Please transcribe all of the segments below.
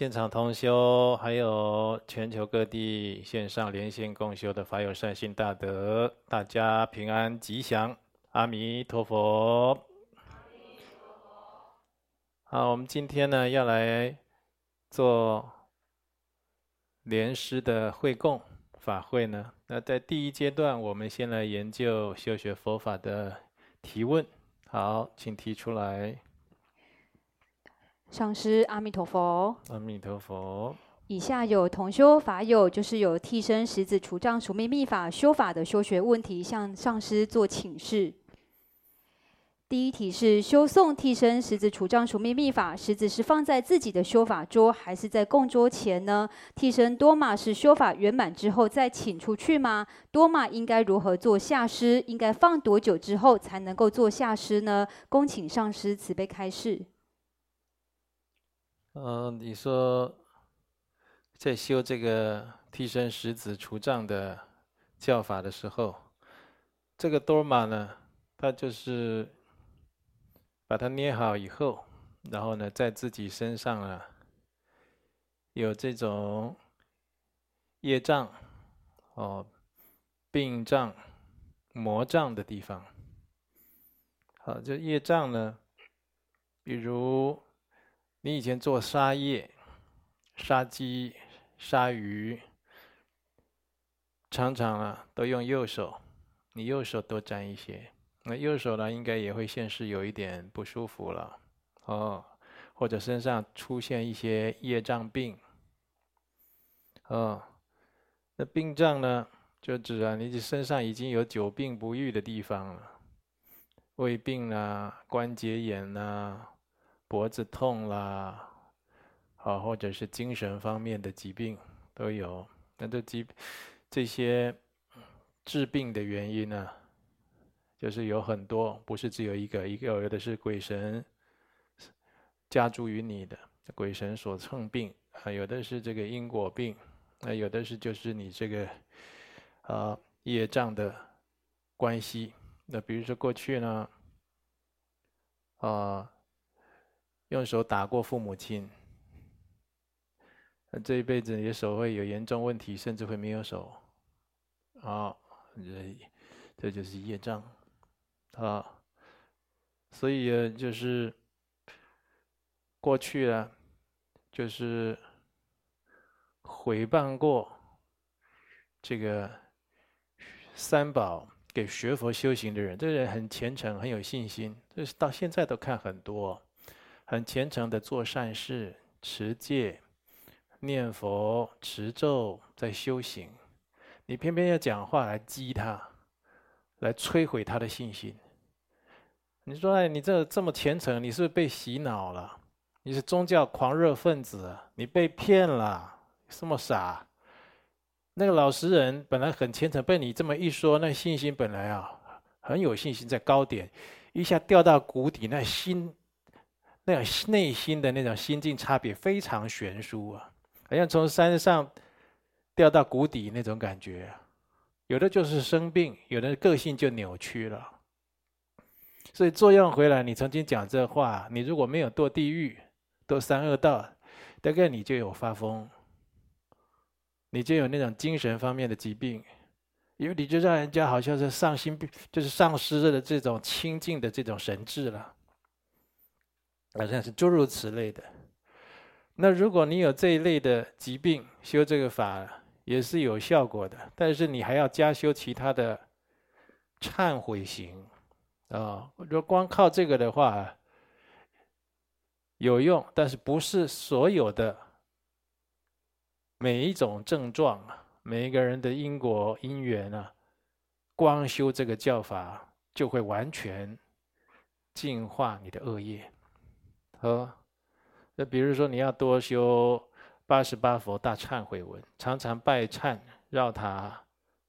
现场同修，还有全球各地线上连线共修的法友善心大德，大家平安吉祥，阿弥陀佛。好，我们今天呢要来做莲师的会供法会呢。那在第一阶段，我们先来研究修学佛法的提问。好，请提出来。上师阿弥陀佛，阿弥陀佛。以下有同修法友，就是有替身十子除障除命密法修法的修学问题，向上师做请示。第一题是修诵替身十子除障除命密法，十子是放在自己的修法桌，还是在供桌前呢？替身多玛是修法圆满之后再请出去吗？多玛应该如何做下师？应该放多久之后才能够做下师呢？恭请上师慈悲开示。嗯，你说在修这个替身石子除障的教法的时候，这个多玛呢，他就是把它捏好以后，然后呢，在自己身上啊有这种业障、哦病障、魔障的地方。好，这业障呢，比如。你以前做杀业，杀鸡、杀鱼，常常啊都用右手，你右手多沾一些，那右手呢应该也会现世有一点不舒服了，哦，或者身上出现一些业障病，哦，那病障呢就指啊你身上已经有久病不愈的地方了，胃病啊、关节炎啊。脖子痛啦，好，或者是精神方面的疾病都有。那这疾这些治病的原因呢，就是有很多，不是只有一个，一个有的是鬼神加诸于你的，鬼神所乘病啊，有的是这个因果病，那有的是就是你这个啊业障的关系。那比如说过去呢，啊。用手打过父母亲，那这一辈子你的手会有严重问题，甚至会没有手。啊，这这就是业障，啊，所以就是过去啊，就是毁谤过这个三宝给学佛修行的人，这个人很虔诚，很有信心，这是到现在都看很多。很虔诚的做善事、持戒、念佛、持咒，在修行。你偏偏要讲话来激他，来摧毁他的信心。你说：“哎，你这这么虔诚，你是不是被洗脑了？你是宗教狂热分子，你被骗了，这么傻？那个老实人本来很虔诚，被你这么一说，那信心本来啊很有信心，在高点，一下掉到谷底，那心。”那种内心的那种心境差别非常悬殊啊，好像从山上掉到谷底那种感觉。有的就是生病，有的个性就扭曲了。所以作用回来，你曾经讲这话，你如果没有堕地狱、堕三恶道，大概你就有发疯，你就有那种精神方面的疾病，因为你就让人家好像是丧心病，就是丧失了这种清净的这种神智了。好像是诸如此类的。那如果你有这一类的疾病，修这个法也是有效果的。但是你还要加修其他的忏悔行啊。如果光靠这个的话，有用，但是不是所有的每一种症状，每一个人的因果因缘啊，光修这个教法就会完全净化你的恶业。哦，那比如说你要多修八十八佛大忏悔文，常常拜忏绕塔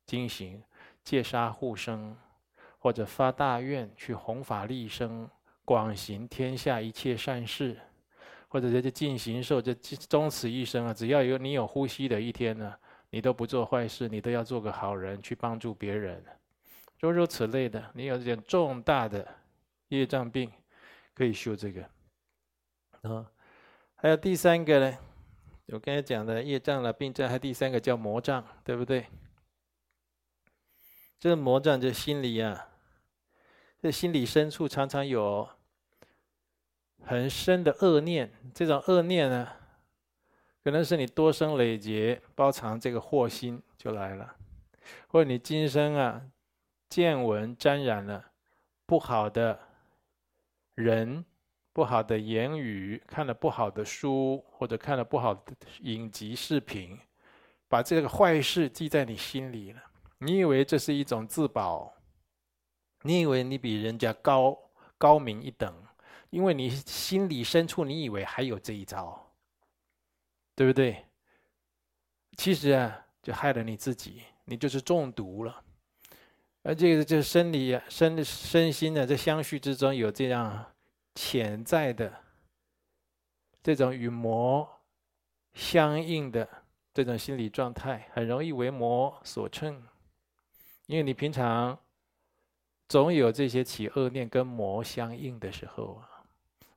经行，戒杀护生，或者发大愿去弘法利生，广行天下一切善事，或者这些尽形寿，这终此一生啊，只要有你有呼吸的一天呢，你都不做坏事，你都要做个好人，去帮助别人，诸如此类的。你有这点重大的业障病，可以修这个。啊，还有第三个呢，我刚才讲的业障了、病障，还有第三个叫魔障，对不对？这个魔障就心里啊，这心里深处常常有很深的恶念，这种恶念呢，可能是你多生累劫包藏这个祸心就来了，或者你今生啊见闻沾染了不好的人。不好的言语，看了不好的书，或者看了不好的影集视频，把这个坏事记在你心里了。你以为这是一种自保，你以为你比人家高高明一等，因为你心里深处你以为还有这一招，对不对？其实啊，就害了你自己，你就是中毒了。而这个就是生理，身身心的这相续之中有这样。潜在的这种与魔相应的这种心理状态，很容易为魔所乘，因为你平常总有这些起恶念跟魔相应的时候啊。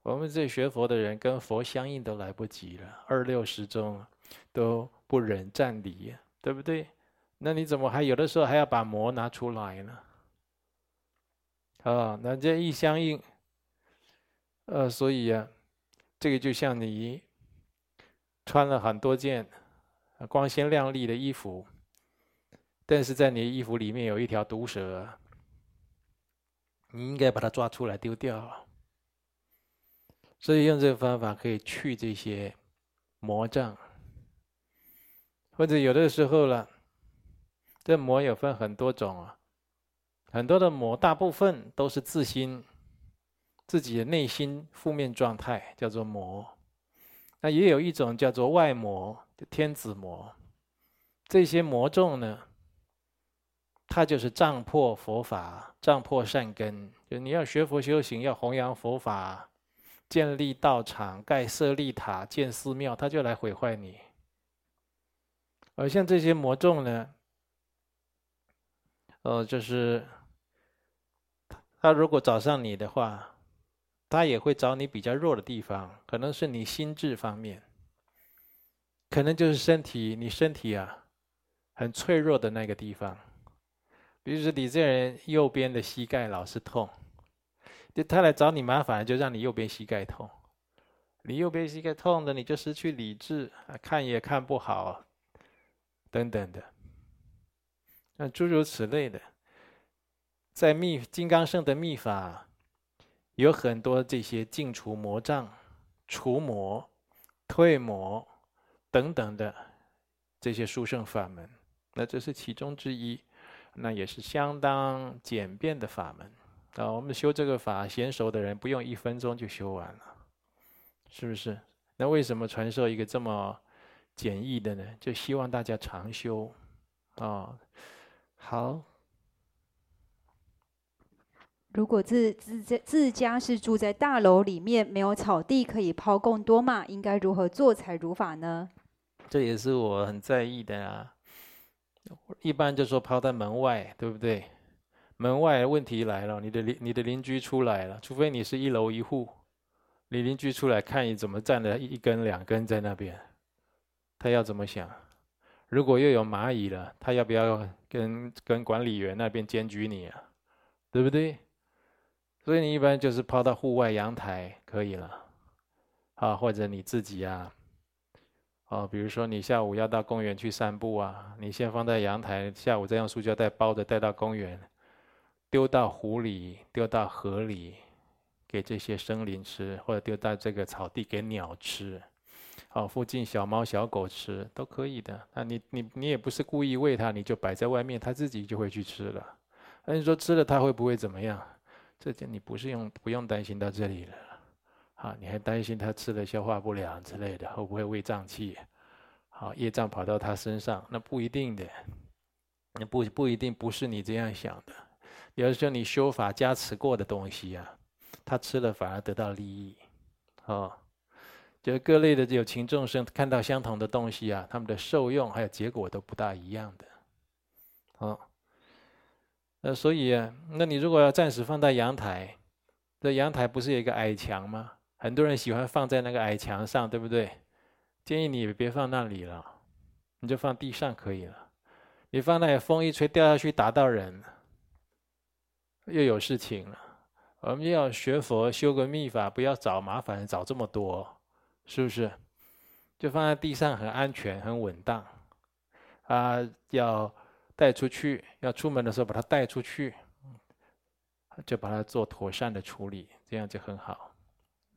我们这学佛的人跟佛相应都来不及了，二六时中都不忍暂离，对不对？那你怎么还有的时候还要把魔拿出来呢？啊，那这一相应。呃，所以啊，这个就像你穿了很多件光鲜亮丽的衣服，但是在你的衣服里面有一条毒蛇，你应该把它抓出来丢掉。所以用这个方法可以去这些魔障，或者有的时候了，这魔有分很多种啊，很多的魔，大部分都是自心。自己的内心负面状态叫做魔，那也有一种叫做外魔，天子魔。这些魔众呢，它就是障破佛法，障破善根。就你要学佛修行，要弘扬佛法，建立道场，盖舍利塔，建寺庙，他就来毁坏你。而像这些魔众呢，呃，就是他如果找上你的话。他也会找你比较弱的地方，可能是你心智方面，可能就是身体，你身体啊很脆弱的那个地方。比如说你这人右边的膝盖老是痛，就他来找你麻烦，就让你右边膝盖痛。你右边膝盖痛的，你就失去理智，看也看不好，等等的，那诸如此类的，在密金刚圣的密法。有很多这些净除魔障、除魔、退魔等等的这些殊胜法门，那这是其中之一，那也是相当简便的法门啊。我们修这个法，娴熟的人不用一分钟就修完了，是不是？那为什么传授一个这么简易的呢？就希望大家常修啊。好。如果自自自自家是住在大楼里面，没有草地可以抛供多嘛，应该如何做才如法呢？这也是我很在意的啊。一般就说抛在门外，对不对？门外问题来了，你的邻你的邻居出来了，除非你是一楼一户，你邻居出来看你怎么站了一根两根在那边，他要怎么想？如果又有蚂蚁了，他要不要跟跟管理员那边检举你啊？对不对？所以你一般就是抛到户外阳台可以了，啊，或者你自己啊，哦，比如说你下午要到公园去散步啊，你先放在阳台，下午再用塑胶袋包着带到公园，丢到湖里，丢到河里，给这些生灵吃，或者丢到这个草地给鸟吃，哦，附近小猫小狗吃都可以的。那你你你也不是故意喂它，你就摆在外面，它自己就会去吃了。那你说吃了它会不会怎么样？这件你不是用不用担心到这里了，啊，你还担心他吃了消化不良之类的，会不会胃胀气？好，业障跑到他身上，那不一定的，那不不一定不是你这样想的。有的时候你修法加持过的东西啊，他吃了反而得到利益，哦，就各类的有情众生看到相同的东西啊，他们的受用还有结果都不大一样的，哦。呃，所以啊，那你如果要暂时放在阳台，这阳台不是有一个矮墙吗？很多人喜欢放在那个矮墙上，对不对？建议你别放那里了，你就放地上可以了。你放那里，风一吹掉下去打到人，又有事情了。我们要学佛修个密法，不要找麻烦，找这么多，是不是？就放在地上很安全、很稳当。啊，要带出去，要出门的时候把它带出去，就把它做妥善的处理，这样就很好。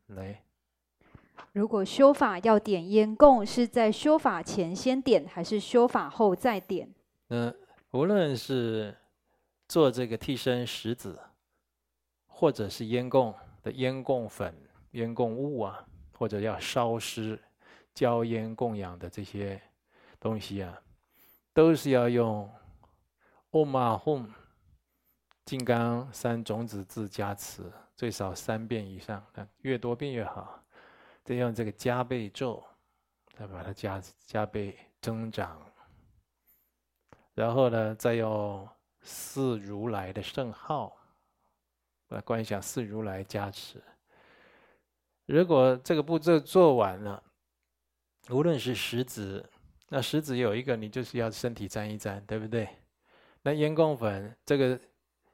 来，如果修法要点烟供，是在修法前先点，还是修法后再点？嗯，无论是做这个替身石子，或者是烟供的烟供粉、烟供物啊，或者要烧尸、焦烟供养的这些东西啊，都是要用 Om Ahum 金刚三种子字加持。最少三遍以上，越多遍越好。再用这个加倍咒，再把它加加倍增长。然后呢，再用四如来的圣号，来观想四如来加持。如果这个步骤做完了，无论是食指，那食指有一个，你就是要身体沾一沾，对不对？那烟供粉这个。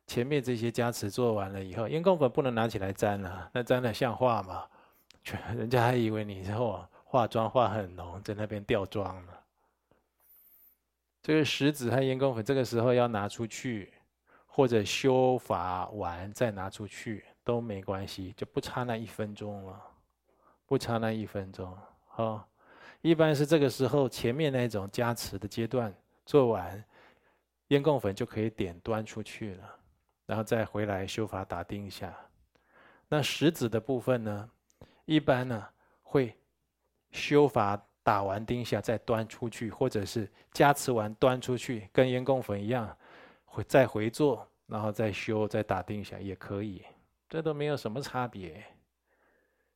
前面这些加持做完了以后，烟供粉不能拿起来沾了，那沾了像话吗？全人家还以为你之后化妆化很浓，在那边掉妆呢。这个石子和烟供粉这个时候要拿出去，或者修法完再拿出去都没关系，就不差那一分钟了，不差那一分钟。哦，一般是这个时候前面那种加持的阶段做完，烟供粉就可以点端出去了。然后再回来修法打钉一下，那石子的部分呢，一般呢会修法打完钉下再端出去，或者是加持完端出去，跟烟供粉一样，会再回做，然后再修再打钉下也可以，这都没有什么差别。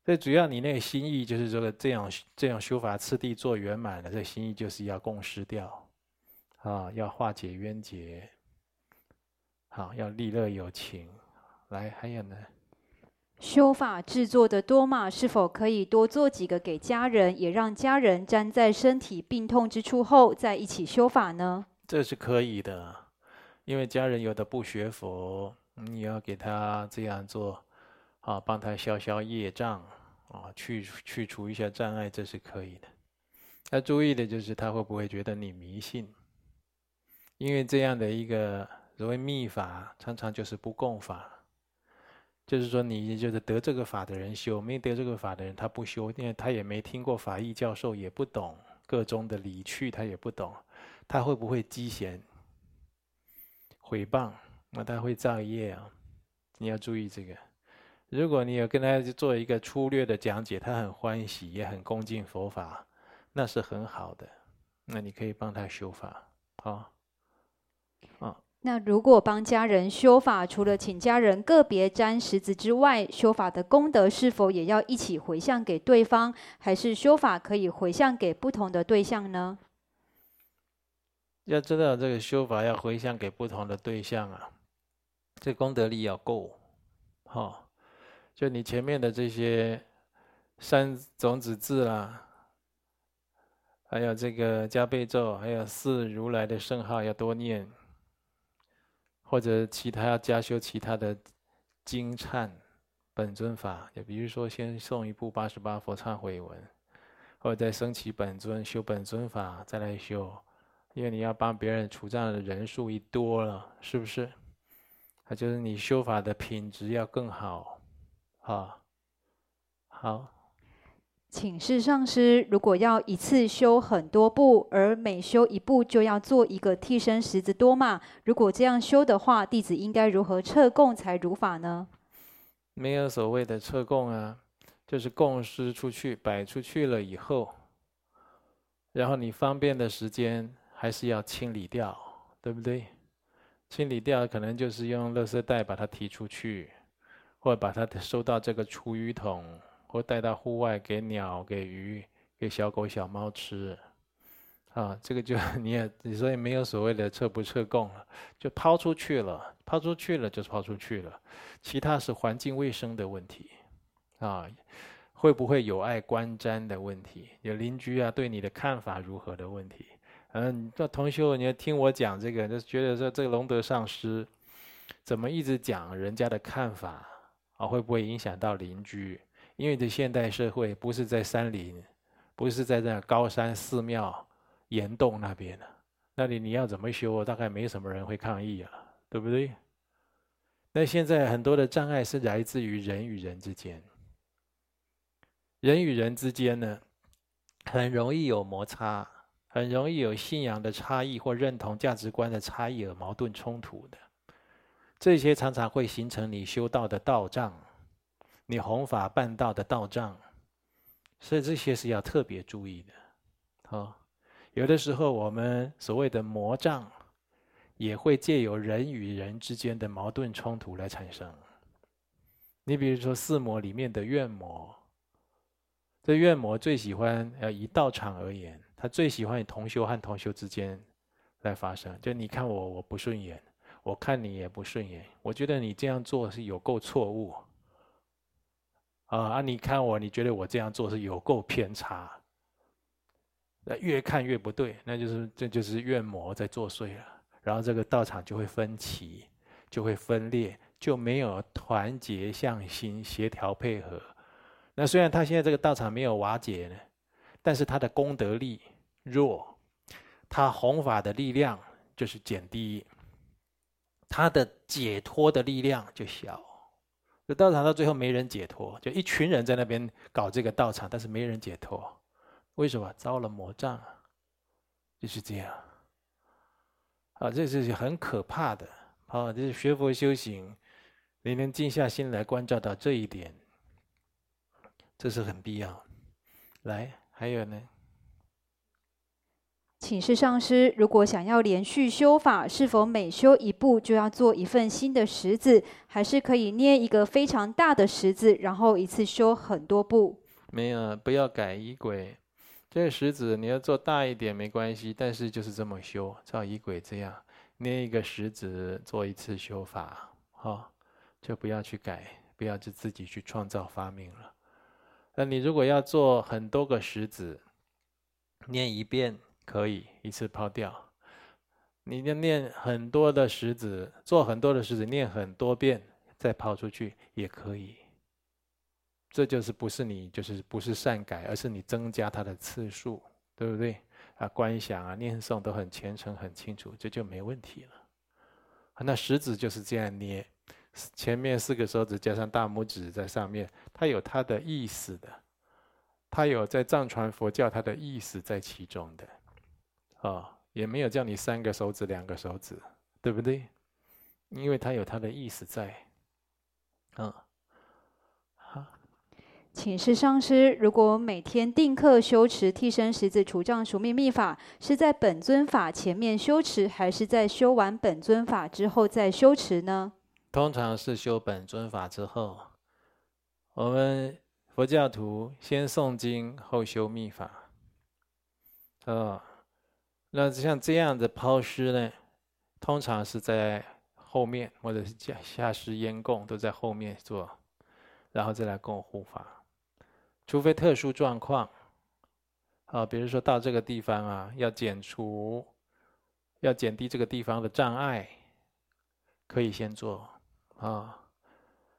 最主要你那个心意就是这个这样这样修法次第做圆满了，这心意就是要共识掉，啊，要化解冤结。好，要利乐有情。来，还有呢？修法制作的多玛是否可以多做几个给家人，也让家人粘在身体病痛之处后再一起修法呢？这是可以的，因为家人有的不学佛，你要给他这样做，啊，帮他消消业障，啊，去去除一下障碍，这是可以的。要注意的就是他会不会觉得你迷信，因为这样的一个。所谓密法，常常就是不共法，就是说你就是得这个法的人修，没得这个法的人他不修，因为他也没听过法义教授，也不懂各中的理趣，他也不懂，他会不会积嫌、毁谤？那他会造业啊！你要注意这个。如果你有跟他做一个粗略的讲解，他很欢喜，也很恭敬佛法，那是很好的。那你可以帮他修法，好，啊。那如果帮家人修法，除了请家人个别沾石子之外，修法的功德是否也要一起回向给对方，还是修法可以回向给不同的对象呢？要知道这个修法要回向给不同的对象啊，这功德力要够，好、哦，就你前面的这些三种子字啦，还有这个加倍咒，还有四如来的圣号要多念。或者其他要加修其他的经忏本尊法，就比如说先诵一部八十八佛忏悔文，或者再升起本尊修本尊法再来修，因为你要帮别人除障的人数一多了，是不是？那就是你修法的品质要更好，好，好。请示上师，如果要一次修很多部，而每修一部就要做一个替身十字多嘛，如果这样修的话，弟子应该如何撤供才如法呢？没有所谓的撤供啊，就是供施出去摆出去了以后，然后你方便的时间还是要清理掉，对不对？清理掉可能就是用垃圾袋把它提出去，或者把它收到这个厨余桶。或带到户外给鸟、给鱼、给小狗、小猫吃，啊，这个就你也你，所以没有所谓的撤不撤供了，就抛出去了，抛出去了就抛出去了，其他是环境卫生的问题，啊，会不会有碍观瞻的问题？有邻居啊对你的看法如何的问题？嗯，这同修，你要听我讲这个，就觉得说这个龙德上师怎么一直讲人家的看法啊？会不会影响到邻居？因为这现代社会不是在山林，不是在那高山寺庙、岩洞那边的，那里你要怎么修？大概没什么人会抗议啊，对不对？那现在很多的障碍是来自于人与人之间，人与人之间呢，很容易有摩擦，很容易有信仰的差异或认同价值观的差异而矛盾冲突的，这些常常会形成你修道的道障。你弘法办道的道障，所以这些是要特别注意的。好，有的时候我们所谓的魔障，也会借由人与人之间的矛盾冲突来产生。你比如说四魔里面的怨魔，这怨魔最喜欢呃以道场而言，他最喜欢以同修和同修之间来发生。就你看我我不顺眼，我看你也不顺眼，我觉得你这样做是有够错误。啊啊！你看我，你觉得我这样做是有够偏差，那越看越不对，那就是这就是怨魔在作祟了。然后这个道场就会分歧，就会分裂，就没有团结向心、协调配合。那虽然他现在这个道场没有瓦解呢，但是他的功德力弱，他弘法的力量就是减低，他的解脱的力量就小。这道场到最后没人解脱，就一群人在那边搞这个道场，但是没人解脱，为什么？遭了魔障，就是这样。啊，这是很可怕的。啊，这是学佛修行，你能静下心来关照到这一点，这是很必要。来，还有呢？请示上师，如果想要连续修法，是否每修一步就要做一份新的十子，还是可以捏一个非常大的十子，然后一次修很多步？没有，不要改仪轨。这个十子你要做大一点没关系，但是就是这么修，照仪轨这样捏一个十子做一次修法，好、哦，就不要去改，不要就自己去创造发明了。那你如果要做很多个十子，念一遍。可以一次抛掉，你就念很多的石子，做很多的石子，念很多遍再抛出去也可以。这就是不是你就是不是善改，而是你增加它的次数，对不对？啊，观想啊，念诵都很虔诚很清楚，这就没问题了。那十子就是这样捏，前面四个手指加上大拇指在上面，它有它的意思的，它有在藏传佛教它的意思在其中的。啊、哦，也没有叫你三个手指两个手指，对不对？因为它有它的意思在。嗯，好，请示上师，如果每天定课修持替身十字除障赎命密法，是在本尊法前面修持，还是在修完本尊法之后再修持呢？通常是修本尊法之后。我们佛教徒先诵经后修密法。啊、哦。那像这样的抛尸呢，通常是在后面，或者是下下施烟供都在后面做，然后再来供护法。除非特殊状况，啊，比如说到这个地方啊，要减除，要减低这个地方的障碍，可以先做，啊，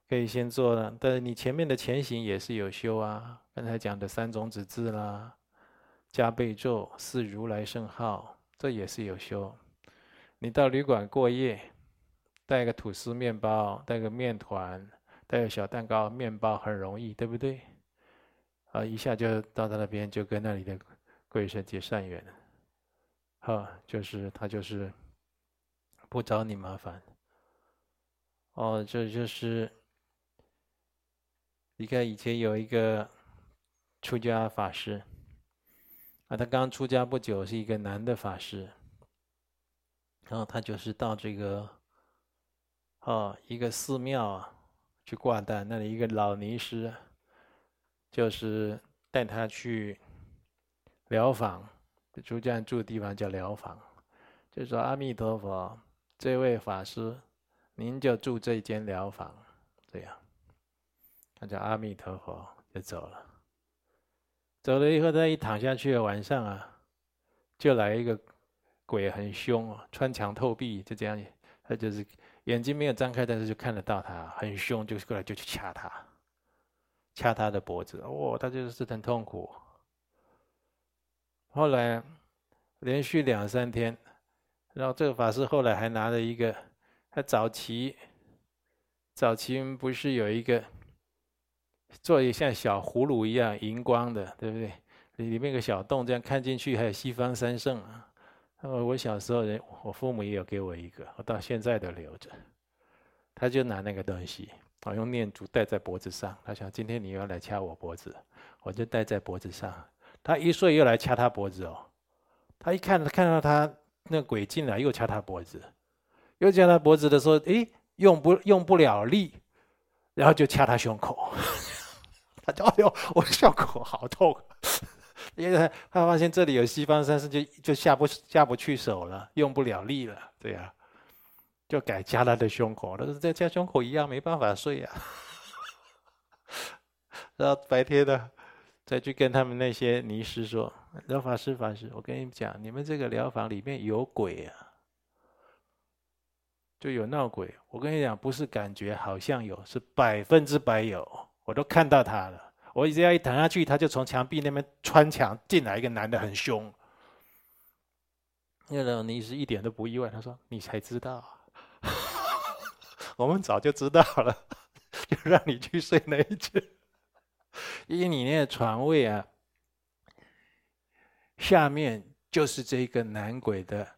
可以先做了。但是你前面的前行也是有修啊，刚才讲的三种子字啦。加被咒，是如来圣号，这也是有修。你到旅馆过夜，带个吐司面包，带个面团，带个小蛋糕，面包很容易，对不对？啊，一下就到他那边，就跟那里的贵神结善缘。哈，就是他就是不找你麻烦。哦，这就是你看以前有一个出家法师。啊，他刚出家不久，是一个男的法师。然后他就是到这个，哦，一个寺庙啊，去挂单。那里一个老尼师，就是带他去疗房，出家住的地方叫疗房，就说阿弥陀佛，这位法师，您就住这间疗房，这样，他叫阿弥陀佛，就走了。走了以后，他一躺下去，晚上啊，就来一个鬼，很凶啊，穿墙透壁，就这样，他就是眼睛没有张开，但是就看得到他，很凶，就过来就去掐他，掐他的脖子，哇，他就是很痛苦。后来连续两三天，然后这个法师后来还拿了一个，他早期早期不是有一个。做一像小葫芦一样荧光的，对不对？里面有个小洞，这样看进去还有西方三圣啊。那么我小时候人，我父母也有给我一个，我到现在都留着。他就拿那个东西，我用念珠戴在脖子上。他想今天你又要来掐我脖子，我就戴在脖子上。他一睡又来掐他脖子哦。他一看看到他那鬼进来又掐他脖子，又掐他脖子的时候，诶，用不用不了力，然后就掐他胸口。他就 哎呦，我的胸口好痛，因为他发现这里有西方三圣，就就下不下不去手了，用不了力了，对呀、啊，就改掐他的胸口。但是在掐胸口一样没办法睡呀、啊。然后白天的再去跟他们那些尼师说：“疗法师，法师，我跟你们讲，你们这个疗房里面有鬼啊，就有闹鬼。我跟你讲，不是感觉好像有，是百分之百有。”我都看到他了，我只要一躺下去，他就从墙壁那边穿墙进来，一个男的很凶。那个尼师一点都不意外，他说：“你才知道，我们早就知道了，就让你去睡那一间，因为你那个床位啊，下面就是这个男鬼的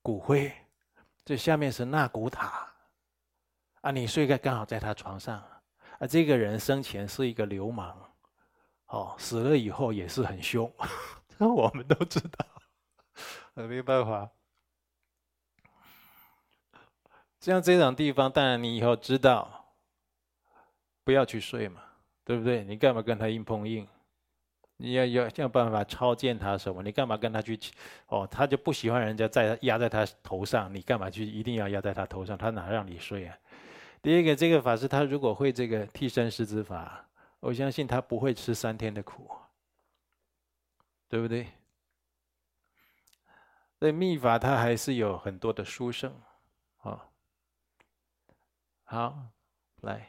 骨灰，这下面是纳古塔，啊，你睡个刚好在他床上。”啊，这个人生前是一个流氓，哦，死了以后也是很凶，这我们都知道，没办法。像这种地方，当然你以后知道，不要去睡嘛，对不对？你干嘛跟他硬碰硬？你要要想办法超荐他什么？你干嘛跟他去？哦，他就不喜欢人家在压在他头上，你干嘛去一定要压在他头上？他哪让你睡啊？第一个，这个法师他如果会这个替身施子法，我相信他不会吃三天的苦，对不对？所以密法它还是有很多的殊胜，啊，好，来。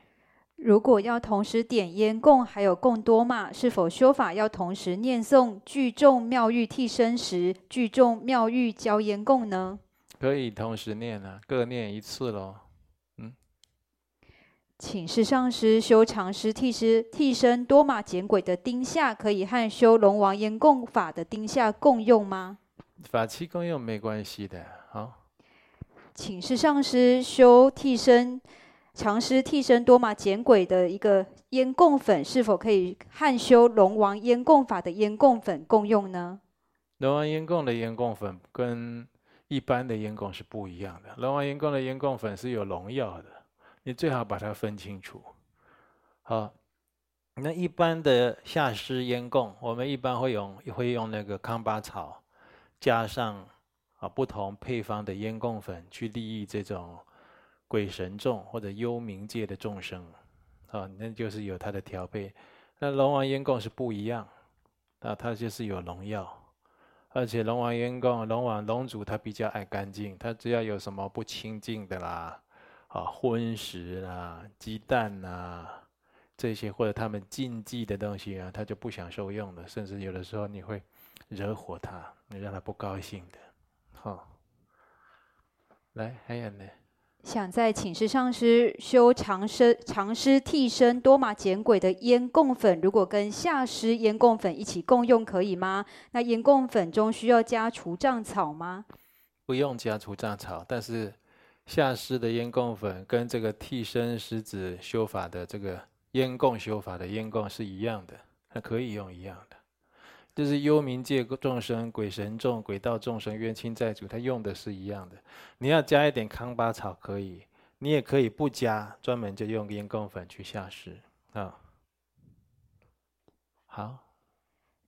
如果要同时点烟供，还有供多嘛，是否修法要同时念诵聚众妙玉替身时，聚众妙玉交烟供呢？可以同时念啊，各念一次喽。请示上师，修长师替师替身多玛减鬼的丁下，可以和修龙王烟供法的丁下共用吗？法器共用没关系的。好，请示上师，修替身长师替身多玛减鬼的一个烟供粉，是否可以和修龙王烟供法的烟供粉共用呢？龙王烟供的烟供粉跟一般的烟供是不一样的。龙王烟供的烟供粉是有农药的。你最好把它分清楚，好。那一般的下施烟供，我们一般会用会用那个康巴草，加上啊不同配方的烟供粉，去利益这种鬼神众或者幽冥界的众生，啊，那就是有它的调配。那龙王烟供是不一样，啊，它就是有农药，而且龙王烟供，龙王龙主他比较爱干净，他只要有什么不清净的啦。啊，荤食啊，鸡蛋啊，这些或者他们禁忌的东西啊，他就不想受用的，甚至有的时候你会惹火他，你让他不高兴的。好，来，还有呢？想在寝室上师，修常施常施替身多玛减鬼的烟供粉，如果跟下师烟供粉一起共用，可以吗？那烟供粉中需要加除障草吗？不用加除障草，但是。下施的烟供粉跟这个替身施子修法的这个烟供修法的烟供是一样的，它可以用一样的，就是幽冥界众生、鬼神众、鬼道众生、冤亲债主，他用的是一样的。你要加一点康巴草可以，你也可以不加，专门就用烟供粉去下施啊。好。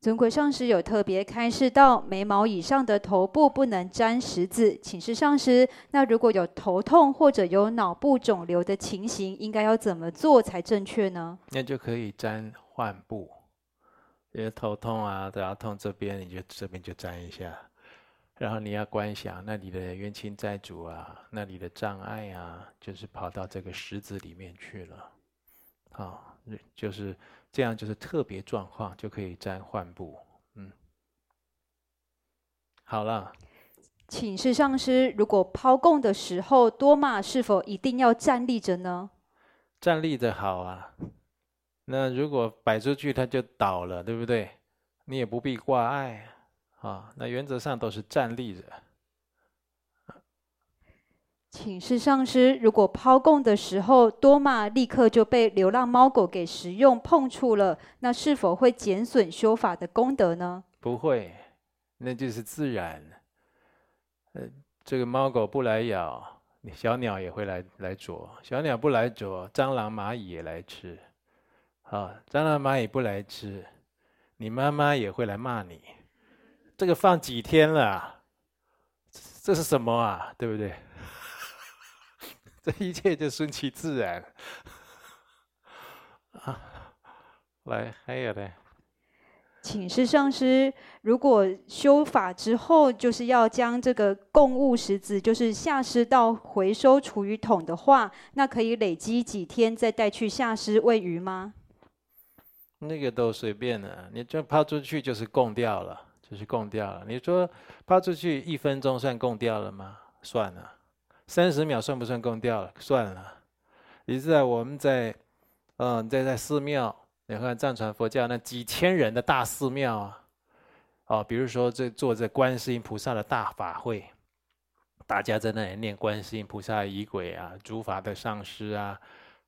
尊贵上师有特别开示到，眉毛以上的头部不能沾石子，请示上师。那如果有头痛或者有脑部肿瘤的情形，应该要怎么做才正确呢？那就可以沾患部，因为头痛啊，只要痛这边，你就这边就沾一下。然后你要观想那里的冤亲债主啊，那里的障碍啊，就是跑到这个石子里面去了。好，就是这样，就是特别状况就可以沾换布。嗯，好了。请示上师，如果抛供的时候多玛是否一定要站立着呢？站立着好啊。那如果摆出去，它就倒了，对不对？你也不必挂碍啊。那原则上都是站立着。请示上师，如果抛供的时候多玛立刻就被流浪猫狗给食用碰触了，那是否会减损修法的功德呢？不会，那就是自然。呃，这个猫狗不来咬，小鸟也会来来啄。小鸟不来啄，蟑螂蚂蚁也来吃。好，蟑螂蚂蚁不来吃，你妈妈也会来骂你。这个放几天了？这是什么啊？对不对？这一切就顺其自然。啊，来，还有呢。请示上师，如果修法之后，就是要将这个供物石子，就是下施到回收厨余桶的话，那可以累积几天再带去下施喂鱼吗？那个都随便了，你就抛出去就是供掉了，就是供掉了。你说抛出去一分钟算供掉了吗？算了。三十秒算不算供掉了？算了。你知道我们在，嗯，在在寺庙。你看藏传佛教那几千人的大寺庙啊，哦，比如说这做这观世音菩萨的大法会，大家在那里念观世音菩萨仪轨啊，诸法的上师啊，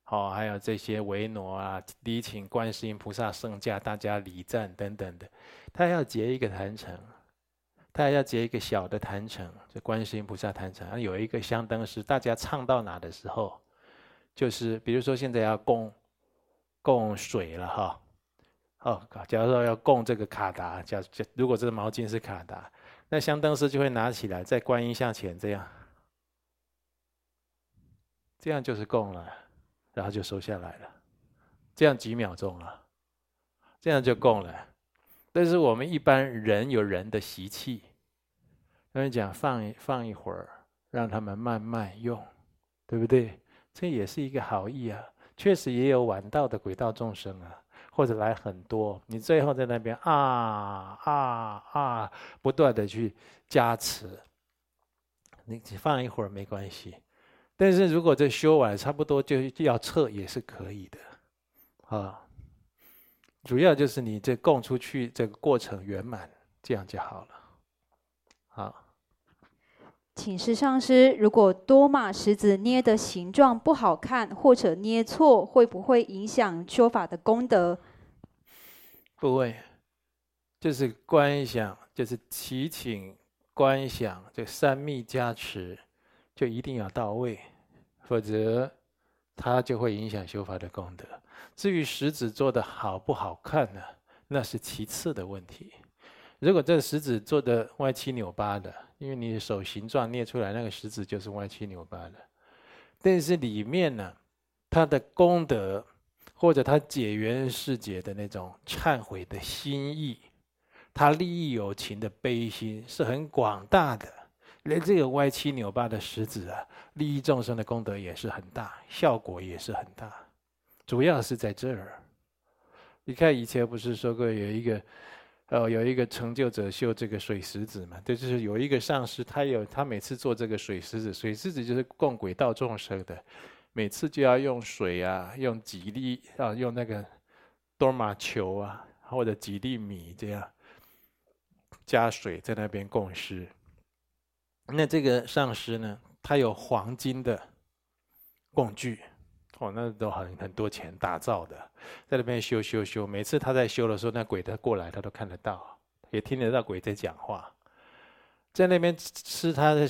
哦，还有这些维那啊，礼请观世音菩萨圣驾，大家礼赞等等的，他要结一个坛城，他还要结一个小的坛城，就观世音菩萨坛城，有一个香灯师，大家唱到哪的时候，就是比如说现在要供。供水了哈，哦，假如说要供这个卡达，假假如果这个毛巾是卡达，那香灯师就会拿起来，在观音像前这样，这样就是供了，然后就收下来了，这样几秒钟了，这样就供了。但是我们一般人有人的习气，他们讲放一放一会儿，让他们慢慢用，对不对？这也是一个好意啊。确实也有晚到的轨道众生啊，或者来很多，你最后在那边啊啊啊，不断的去加持，你只放一会儿没关系。但是如果这修完差不多就要撤也是可以的，啊，主要就是你这供出去这个过程圆满，这样就好了，好。请示上师，如果多玛石子捏的形状不好看，或者捏错，会不会影响修法的功德？不会，就是观想，就是祈请观想，这三密加持就一定要到位，否则它就会影响修法的功德。至于食子做的好不好看呢？那是其次的问题。如果这个食子做的歪七扭八的，因为你的手形状捏出来那个食子就是歪七扭八的，但是里面呢，它的功德或者他解缘释结的那种忏悔的心意，他利益有情的悲心是很广大的。连这个歪七扭八的食子啊，利益众生的功德也是很大，效果也是很大。主要是在这儿。你看以前不是说过有一个。哦，有一个成就者修这个水石子嘛，这就是有一个上师，他有他每次做这个水石子，水石子就是供鬼道众生的，每次就要用水啊，用几粒啊，用那个多玛球啊，或者几粒米这样加水在那边供施。那这个上师呢，他有黄金的供具。哦，那都很很多钱打造的，在那边修修修。每次他在修的时候，那鬼他过来，他都看得到，也听得到鬼在讲话。在那边吃他的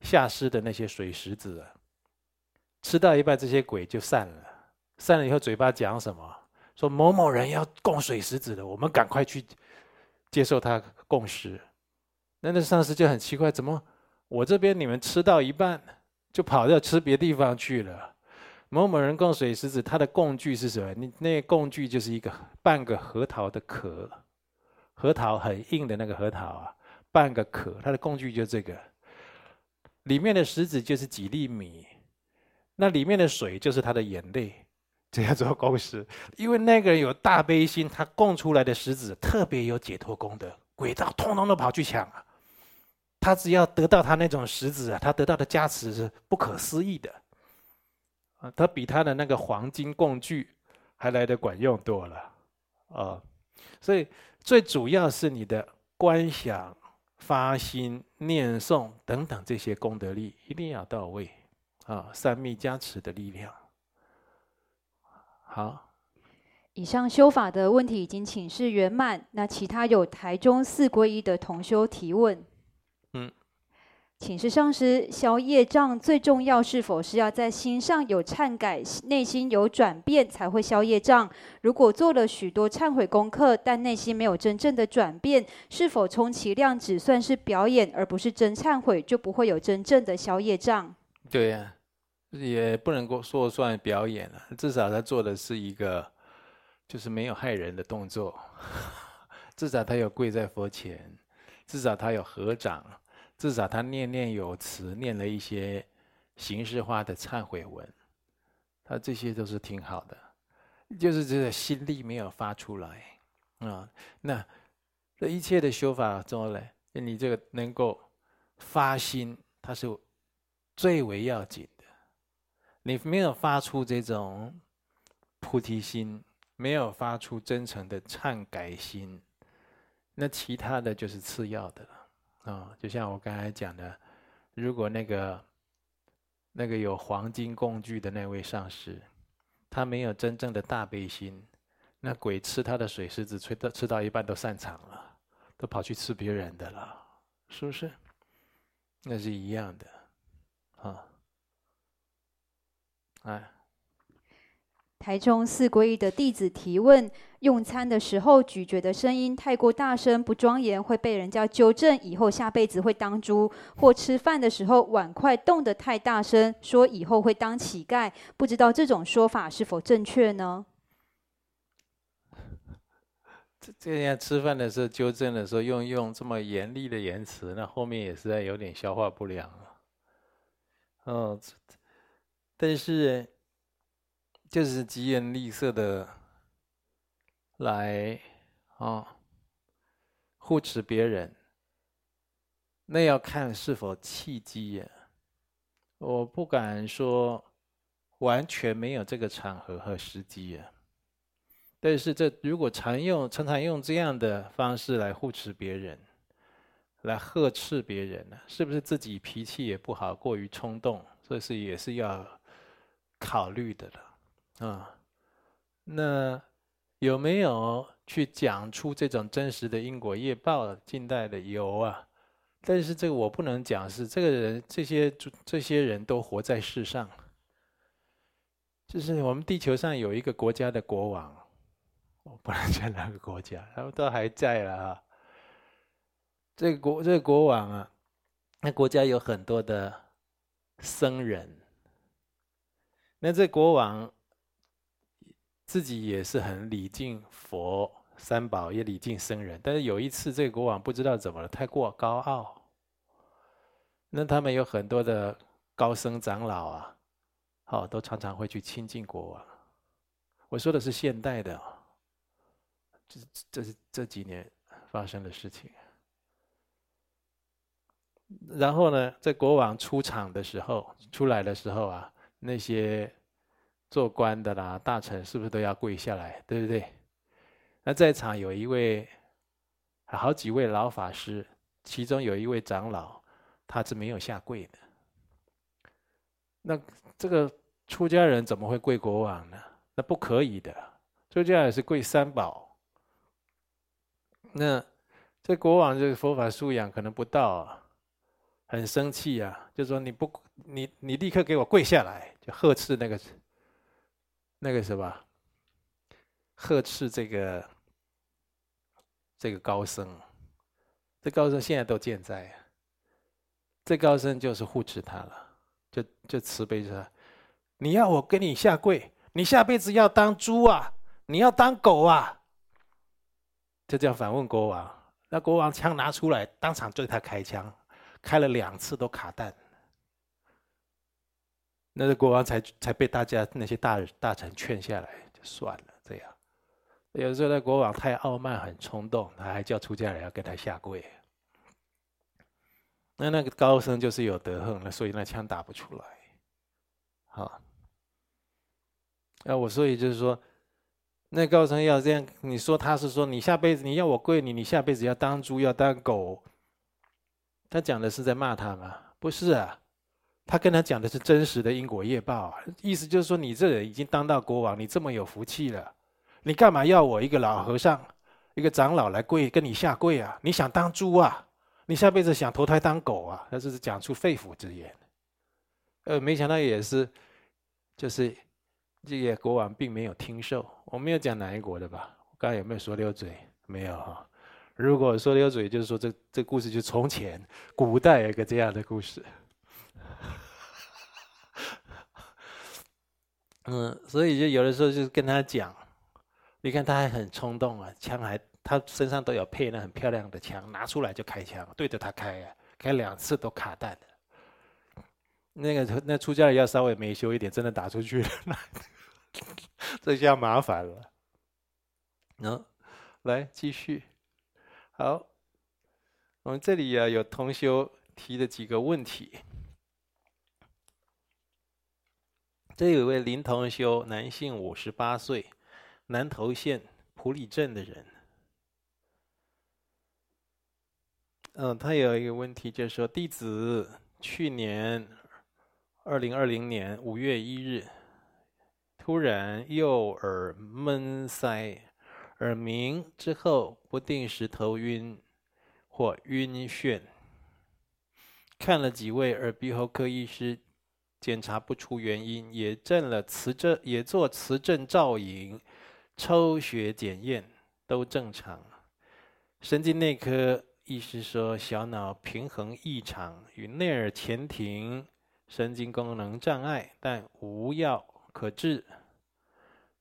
下施的那些水石子，吃到一半，这些鬼就散了。散了以后，嘴巴讲什么？说某某人要供水石子的，我们赶快去接受他供食。那那上师就很奇怪，怎么我这边你们吃到一半，就跑到吃别地方去了？某某人供水石子，他的供具是什么？你那个供具就是一个半个核桃的壳，核桃很硬的那个核桃啊，半个壳，它的供具就这个，里面的石子就是几粒米，那里面的水就是他的眼泪。这样做供施，因为那个人有大悲心，他供出来的石子特别有解脱功德，鬼道通通都跑去抢啊！他只要得到他那种石子啊，他得到的加持是不可思议的啊！他比他的那个黄金工具还来得管用多了啊！所以最主要是你的观想、发心、念诵等等这些功德力一定要到位啊！三密加持的力量。好，以上修法的问题已经请示圆满。那其他有台中四皈依的同修提问，请示上师，消业障最重要是否是要在心上有忏改，内心有转变才会消业障？如果做了许多忏悔功课，但内心没有真正的转变，是否充其量只算是表演，而不是真忏悔，就不会有真正的消业障？对呀、也不能够说算表演了，至少他做的是一个，就是没有害人的动作。至少他有跪在佛前，至少他有合掌，至少他念念有词，念了一些形式化的忏悔文，他这些都是挺好的。就是这个心力没有发出来啊。那这一切的修法中呢，你这个能够发心，它是最为要紧的。你没有发出这种菩提心，没有发出真诚的忏改心，那其他的就是次要的了啊、就像我刚才讲的，如果那个那个有黄金工具的那位上师，他没有真正的大悲心，那鬼吃他的水石子，吃到吃到一半都散场了，都跑去吃别人的了，是不是？那是一样的啊。哎，台中四皈依的弟子提问：用餐的时候咀嚼的声音太过大声、不庄严，会被人家纠正，以后下辈子会当猪；或吃饭的时候碗筷动得太大声，说以后会当乞丐。不知道这种说法是否正确呢？这这样吃饭的时候纠正的时候，用用这么严厉的言辞，那后面也实在有点消化不良了。哦。但是，就是疾言厉色的来啊护持别人，那要看是否契机呀。我不敢说完全没有这个场合和时机呀。但是，这如果常用、常常用这样的方式来护持别人，来呵斥别人呢，是不是自己脾气也不好，过于冲动？这是也是要。考虑的了，啊，那有没有去讲出这种真实的因果业报？近代的有啊，但是这个我不能讲，是这个人这些这些人都活在世上，就是我们地球上有一个国家的国王，我不能讲哪个国家，他们都还在了啊。这个国这个国王啊，那国家有很多的僧人。那这国王自己也是很礼敬佛三宝，也礼敬僧人。但是有一次，这个国王不知道怎么了，太过高傲。那他们有很多的高僧长老啊，好，都常常会去亲近国王。我说的是现代的，这这是这几年发生的事情。然后呢，在国王出场的时候，出来的时候啊。那些做官的啦，大臣是不是都要跪下来，对不对？那在场有一位，好几位老法师，其中有一位长老，他是没有下跪的。那这个出家人怎么会跪国王呢？那不可以的，出家人是跪三宝。那这国王这个佛法素养可能不到啊，很生气啊，就说你不。你你立刻给我跪下来，就呵斥那个那个什么，呵斥这个这个高僧。这高僧现在都健在，这高僧就是护持他了，就就慈悲着，你要我跟你下跪？你下辈子要当猪啊？你要当狗啊？”就这样反问国王。那国王枪拿出来，当场对他开枪，开了两次都卡弹。那个国王才才被大家那些大大臣劝下来，就算了。这样，有时候那国王太傲慢，很冲动，他还叫出家人要跟他下跪。那那个高僧就是有德行了，所以那枪打不出来。好，那我所以就是说，那高僧要这样，你说他是说你下辈子你要我跪你，你下辈子要当猪要当狗，他讲的是在骂他吗？不是啊。他跟他讲的是真实的因果业报，意思就是说，你这人已经当到国王，你这么有福气了，你干嘛要我一个老和尚、一个长老来跪跟你下跪啊？你想当猪啊？你下辈子想投胎当狗啊？他这是讲出肺腑之言。呃，没想到也是，就是这个国王并没有听受。我没有讲哪一国的吧？我刚才有没有说溜嘴？没有哈。如果说溜嘴，就是说这这故事就从前古代有一个这样的故事。嗯，所以就有的时候就是跟他讲，你看他还很冲动啊，枪还他身上都有配那很漂亮的枪，拿出来就开枪，对着他开啊，开两次都卡弹的。那个那出家人要稍微没修一点，真的打出去了，这下麻烦了。嗯，来继续，好，我们这里啊有同修提的几个问题。这有一位林同修，男性，五十八岁，南投县埔里镇的人。嗯，他有一个问题，就是说，弟子去年二零二零年五月一日，突然右耳闷塞，耳鸣之后不定时头晕或晕眩，看了几位耳鼻喉科医师。检查不出原因，也震了磁振，也做磁振造影、抽血检验都正常。神经内科医师说小脑平衡异常与内耳前庭神经功能障碍，但无药可治，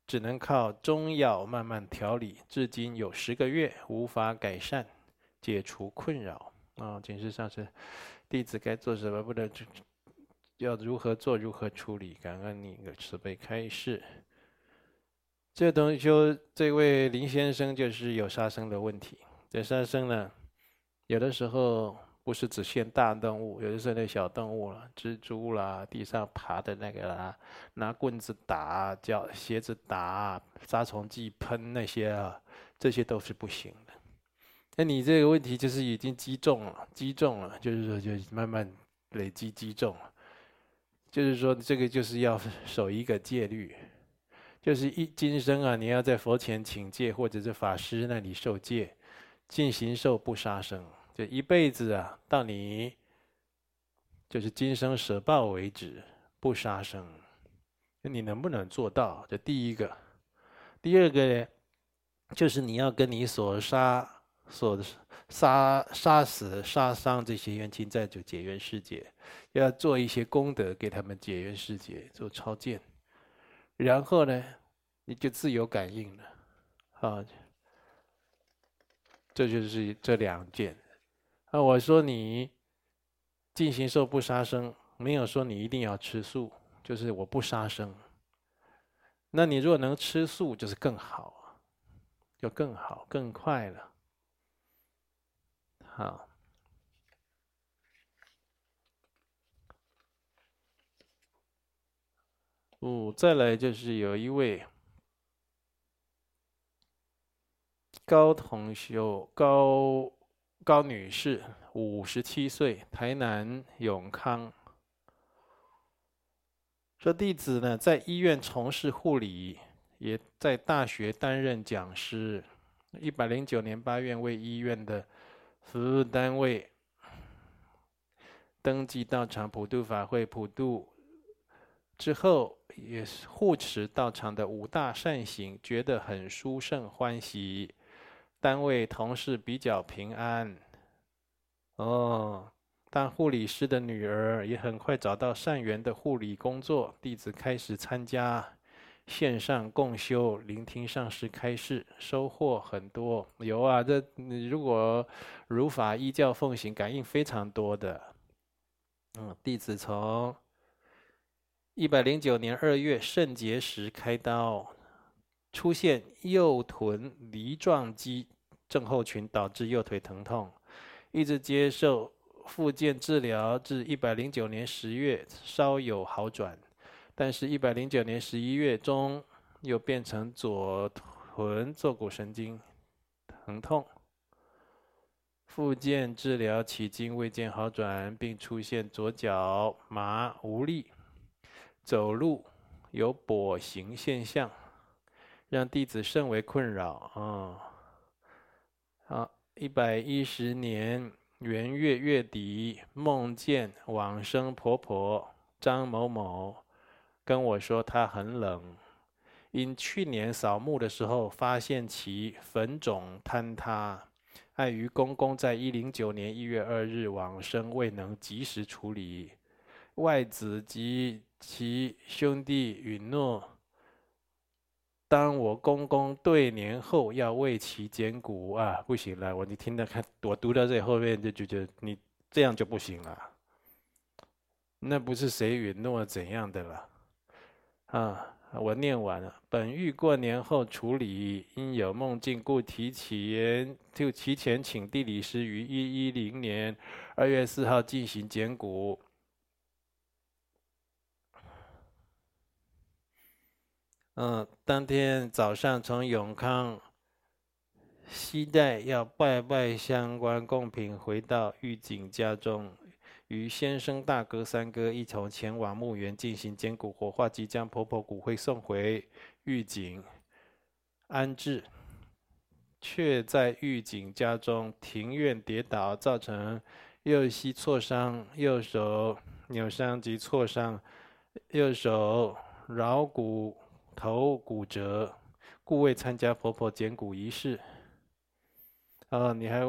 只能靠中药慢慢调理。至今有十个月无法改善，解除困扰。啊、哦，警示上师，弟子该做什么？不能要如何做，如何处理？感恩你的慈悲开示。这东西就，这位林先生就是有杀生的问题。这杀生呢，有的时候不是只限大动物，有的时候那小动物了，蜘蛛啦，地上爬的那个啦，拿棍子打，脚鞋子打，杀虫剂喷那些啊，这些都是不行的。那你这个问题就是已经击中了，击中了，就是说就慢慢累积击中了。就是说，这个就是要守一个戒律，就是一今生啊，你要在佛前请戒，或者是法师那里受戒，尽形寿不杀生，就一辈子啊，到你就是今生舍报为止，不杀生。你能不能做到？这第一个，第二个呢，就是你要跟你所杀所杀杀死杀伤这些冤亲债主解冤释结。要做一些功德给他们解冤释结，做超荐，然后呢，你就自有感应了，啊，这就是这两件。啊，我说你尽形寿不杀生，没有说你一定要吃素，就是我不杀生。那你如果能吃素，就是更好，就更好更快了，好。哦，再来就是有一位高同修高高女士，五十七岁，台南永康。说弟子呢，在医院从事护理，也在大学担任讲师。一百零九年八月为医院的服务单位登记道场普渡法会普渡之后。也是护持道场的五大善行，觉得很殊胜欢喜。单位同事比较平安。哦，当护理师的女儿也很快找到善缘的护理工作。弟子开始参加线上共修，聆听上师开示，收获很多。有啊，这如果如法依教奉行，感应非常多的。嗯，弟子从一百零九年二月肾结石开刀，出现右臀梨状肌症候群，导致右腿疼痛，一直接受复健治疗，至一百零九年十月稍有好转，但是，一百零九年十一月中又变成左臀坐骨神经疼痛。复健治疗迄今未见好转，并出现左脚麻无力，走路有跛行现象，让弟子甚为困扰。啊，好，一百一十年元月月底，梦见往生婆婆张某某，跟我说他很冷，因去年扫墓的时候发现其坟冢坍塌。碍于公公在一零九年一月二日往生，未能及时处理。外子及其兄弟允诺，当我公公对年后要为其捡骨啊，不行了！我你听到看，我读到这后面就觉得你这样就不行了。那不是谁允诺怎样的了啊？我念完了。本欲过年后处理，因有梦境，故提前就提前请地理师于一一零年二月四号进行捡骨。嗯，当天早上从永康西带要拜拜相关贡品回到玉井家中。与先生、大哥、三哥一同前往墓园进行捡骨火化，即将婆婆骨灰送回狱警安置，却在狱警家中庭院跌倒，造成右膝挫伤、右手扭伤及挫伤、右手桡骨头骨折，故未参加婆婆捡骨仪式。啊，你还？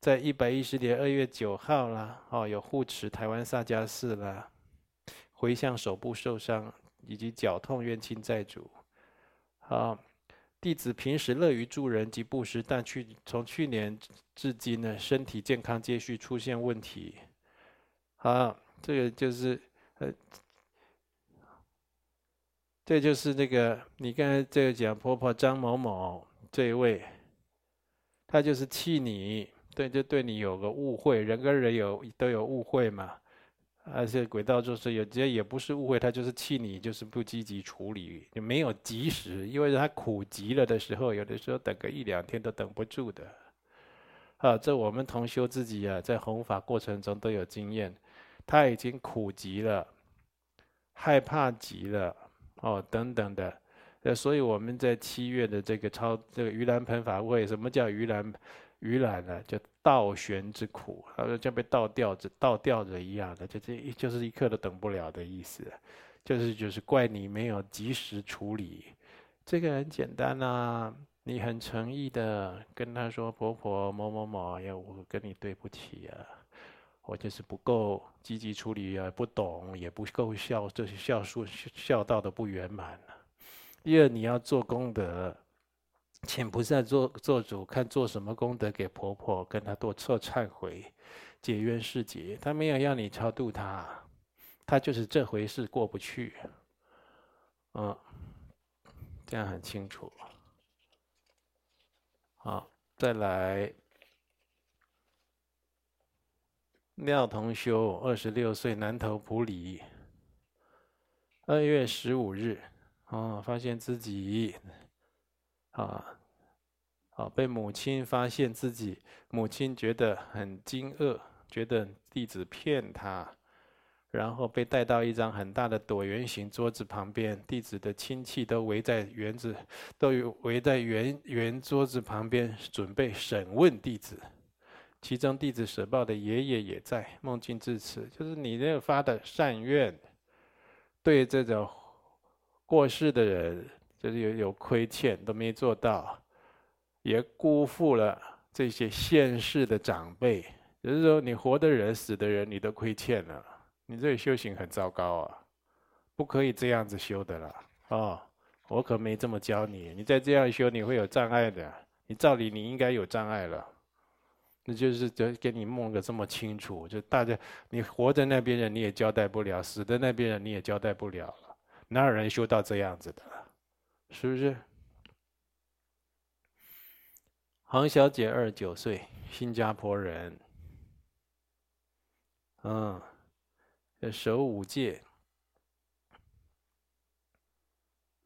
在一百一十年二月九号啦，哦，有护持台湾萨迦寺啦，回向手部受伤以及脚痛冤亲债主。好，弟子平时乐于助人及布施，但去从去年至今呢，身体健康接续出现问题。好，这个就是呃，这就是那个你刚才这个讲婆婆张某某这一位，他就是气你。对，就对你有个误会，人跟人有都有误会嘛，而且轨道就是有些也不是误会，他就是气你，就是不积极处理，也没有及时，因为他苦急了的时候，有的时候等个一两天都等不住的。啊，这我们同修自己啊，在弘法过程中都有经验，他已经苦急了，害怕急了，哦，等等的，呃，所以我们在七月的这个超这个盂兰盆法会，什么叫盂兰？盂兰呢，就倒悬之苦，他说像被倒吊着、倒吊着一样的，就这就是一刻都等不了的意思，就是就是怪你没有及时处理。这个很简单啊，你很诚意的跟他说：“婆婆某某某，要我跟你对不起啊，我就是不够积极处理啊，不懂也不够孝，这些孝顺孝道的不圆满。第二，你要做功德。”请菩萨做做主，看做什么功德给婆婆，跟她多做忏悔，解冤释结。他没有要你超度她，他就是这回事过不去。嗯，这样很清楚。好，再来。廖同修，二十六岁，南投埔里。二月十五日，哦，发现自己。啊，好，被母亲发现自己，母亲觉得很惊愕，觉得弟子骗他，然后被带到一张很大的椭圆形桌子旁边，弟子的亲戚都围在圆子，都围在圆圆桌子旁边，准备审问弟子。其中弟子舍报的爷爷也在。梦境至此，就是你那个发的善愿，对这种过世的人。就是有有亏欠都没做到，也辜负了这些现世的长辈，只是说你活的人、死的人，你都亏欠了。你这个修行很糟糕啊，不可以这样子修的啦。哦，我可没这么教你。你再这样修，你会有障碍的。你照理你应该有障碍了。那就是就给你弄个这么清楚，就大家你活的那边人你也交代不了，死的那边人你也交代不了了。哪有人修到这样子的？是不是？黄小姐，二十九岁，新加坡人。嗯，守五戒。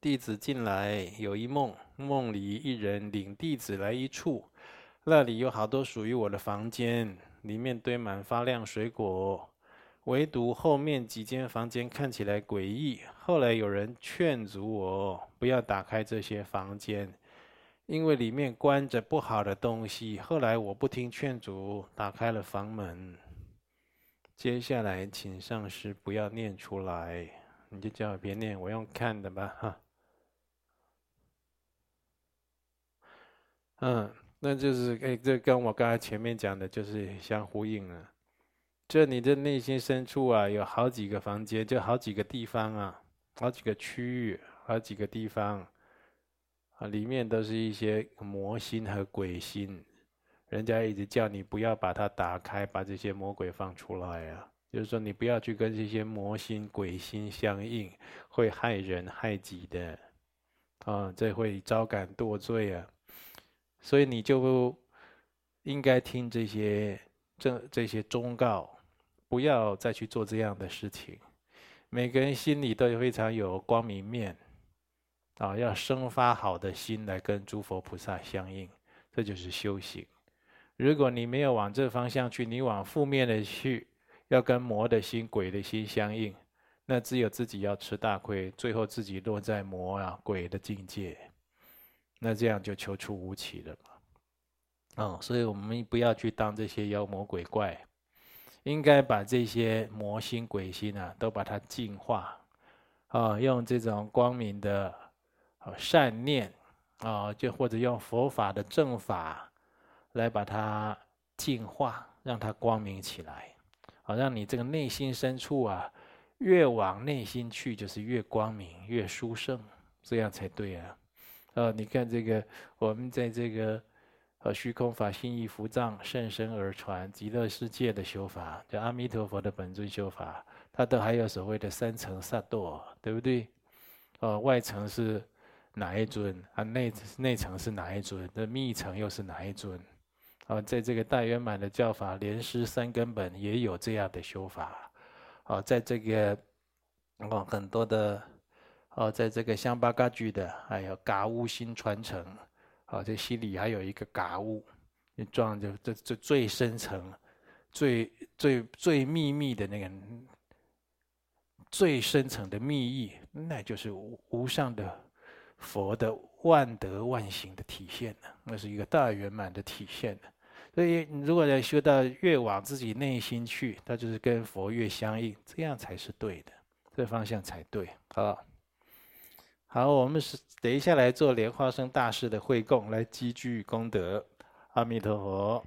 弟子进来有一梦，梦里一人领弟子来一处。那里有好多属于我的房间，里面堆满发亮水果，唯独后面几间房间看起来诡异。后来有人劝阻我不要打开这些房间，因为里面关着不好的东西。后来我不听劝阻，打开了房门。接下来请上师不要念出来，你就叫我别念，我用看的吧，哈。嗯。那就是哎，这跟我刚才前面讲的，就是相呼应了。这你的内心深处啊，有好几个房间，就好几个地方啊，好几个区域，好几个地方啊，里面都是一些魔心和鬼心。人家一直叫你不要把它打开，把这些魔鬼放出来啊，就是说你不要去跟这些魔心、鬼心相应，会害人害己的啊，这会招感堕罪啊。所以你就应该听这些这这些忠告，不要再去做这样的事情。每个人心里都非常有光明面，啊，要生发好的心来跟诸佛菩萨相应，这就是修行。如果你没有往这方向去，你往负面的去，要跟魔的心、鬼的心相应，那只有自己要吃大亏，最后自己落在魔啊、鬼的境界。那这样就求出无期了嘛，嗯，所以我们不要去当这些妖魔鬼怪，应该把这些魔心鬼心啊，都把它净化，啊，用这种光明的善念啊，就或者用佛法的正法来把它净化，让它光明起来，好让你这个内心深处啊，越往内心去就是越光明越殊胜，这样才对啊。呃，你看这个，我们在这个呃虚空法心意伏藏甚深而传极乐世界的修法，叫阿弥陀佛的本尊修法，它都还有所谓的三层萨埵，对不对？呃，外层是哪一尊啊？内内层是哪一尊？这密层又是哪一尊？啊、在这个大圆满的教法莲师三根本也有这样的修法，啊、在这个哦很多的。哦，在这个香巴嘎举的，还有嘎乌新传承，哦，这心里还有一个嘎乌，你装着这这最深层、最最最秘密的那个最深层的密意，那就是无无上的佛的万德万行的体现呢，那是一个大圆满的体现呢。所以，你如果要修到越往自己内心去，它就是跟佛越相应，这样才是对的，这方向才对，好。好，我们是等一下来做莲花生大师的会供，来积聚功德。阿弥陀佛。